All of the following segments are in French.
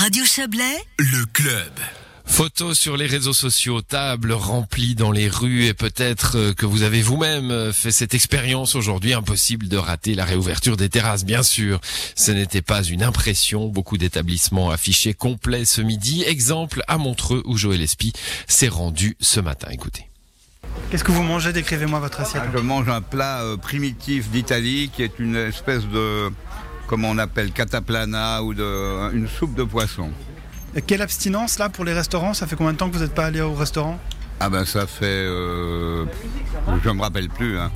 Radio Chablais, le club. Photos sur les réseaux sociaux, tables remplies dans les rues et peut-être euh, que vous avez vous-même euh, fait cette expérience aujourd'hui. Impossible de rater la réouverture des terrasses, bien sûr. Ce n'était pas une impression. Beaucoup d'établissements affichés complets ce midi. Exemple à Montreux où Joël Espy s'est rendu ce matin. Écoutez. Qu'est-ce que vous mangez? Décrivez-moi votre assiette. Je mange un plat euh, primitif d'Italie qui est une espèce de, comment on appelle, cataplana ou de, une soupe de poisson. Et quelle abstinence là pour les restaurants? Ça fait combien de temps que vous n'êtes pas allé au restaurant? Ah ben ça fait, euh, je me rappelle plus. Hein.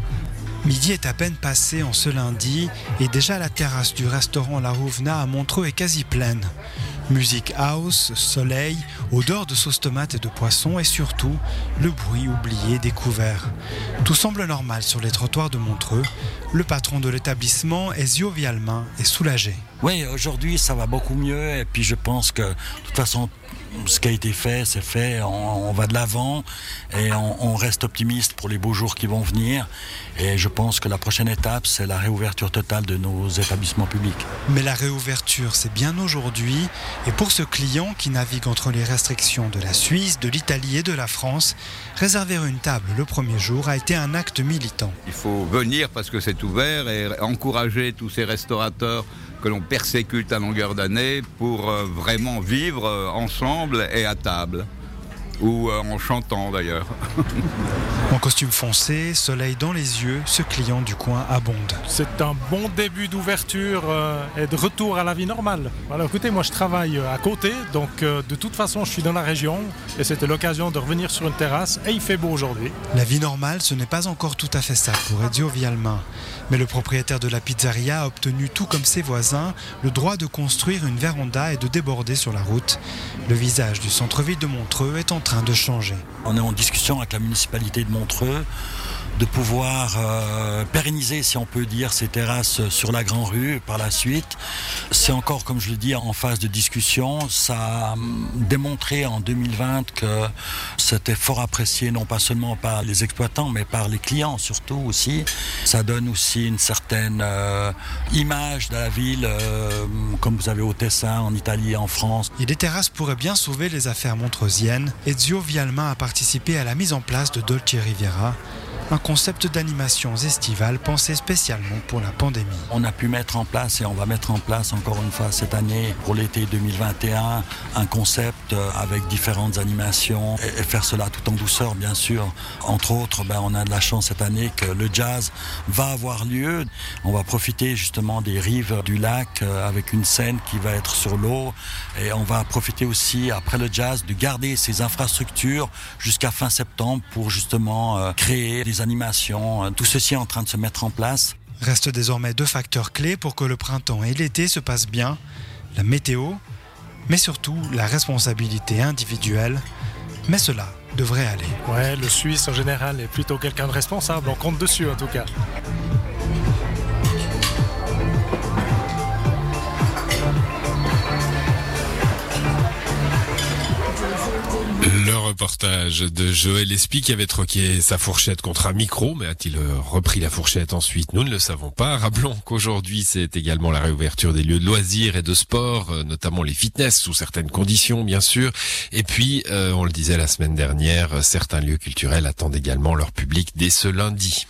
Midi est à peine passé en ce lundi et déjà la terrasse du restaurant La Rouvena à Montreux est quasi pleine. Musique house, soleil, odeur de sauce tomate et de poisson et surtout le bruit oublié découvert. Tout semble normal sur les trottoirs de Montreux. Le patron de l'établissement, Ezio Vialmin, est soulagé. Oui, aujourd'hui ça va beaucoup mieux et puis je pense que de toute façon ce qui a été fait, c'est fait, on, va de l'avant et on, on, reste optimiste pour les beaux jours qui vont venir. Et je pense que la prochaine étape, c'est la réouverture totale de nos établissements publics. Mais la réouverture, c'est bien aujourd'hui. Et pour ce client qui navigue entre les restrictions de la Suisse, de l'Italie et de la France, réserver une table le premier jour a été un acte militant. Il faut venir parce que c'est ouvert et encourager tous ces restaurateurs que l'on persécute à longueur d'année pour euh, vraiment vivre euh, ensemble et à table. Ou euh, en chantant d'ailleurs. en costume foncé, soleil dans les yeux, ce client du coin abonde. C'est un bon début d'ouverture et de retour à la vie normale. Alors écoutez, moi je travaille à côté, donc de toute façon je suis dans la région et c'était l'occasion de revenir sur une terrasse et il fait beau aujourd'hui. La vie normale, ce n'est pas encore tout à fait ça pour Edio Vialmin. Mais le propriétaire de la pizzeria a obtenu, tout comme ses voisins, le droit de construire une véranda et de déborder sur la route. Le visage du centre-ville de Montreux est en train de changer. On est en discussion avec la municipalité de Montreux de pouvoir euh, pérenniser, si on peut dire, ces terrasses sur la Grand Rue par la suite. C'est encore, comme je le dis, en phase de discussion. Ça a démontré en 2020 que c'était fort apprécié, non pas seulement par les exploitants, mais par les clients surtout aussi. Ça donne aussi une certaine euh, image de la ville, euh, comme vous avez au Tessin, en Italie et en France. Et les terrasses pourraient bien sauver les affaires montreusiennes. Ezio Vialma a participé à la mise en place de Dolce Riviera un concept d'animation estivale pensé spécialement pour la pandémie. On a pu mettre en place et on va mettre en place encore une fois cette année pour l'été 2021 un concept euh, avec différentes animations et faire cela tout en douceur bien sûr. Entre autres, ben, on a de la chance cette année que le jazz va avoir lieu. On va profiter justement des rives du lac euh, avec une scène qui va être sur l'eau et on va profiter aussi après le jazz de garder ces infrastructures jusqu'à fin septembre pour justement euh, créer des animations, euh, tout ceci est en train de se mettre en place. Reste désormais deux facteurs clés pour que le printemps et l'été se passent bien, la météo, mais surtout la responsabilité individuelle. Mais cela devrait aller. Ouais, le Suisse en général est plutôt quelqu'un de responsable, on compte dessus en tout cas. Reportage de Joël Espy qui avait troqué sa fourchette contre un micro, mais a-t-il euh, repris la fourchette ensuite? Nous ne le savons pas. Rappelons qu'aujourd'hui c'est également la réouverture des lieux de loisirs et de sport, euh, notamment les fitness sous certaines conditions bien sûr. Et puis, euh, on le disait la semaine dernière, certains lieux culturels attendent également leur public dès ce lundi.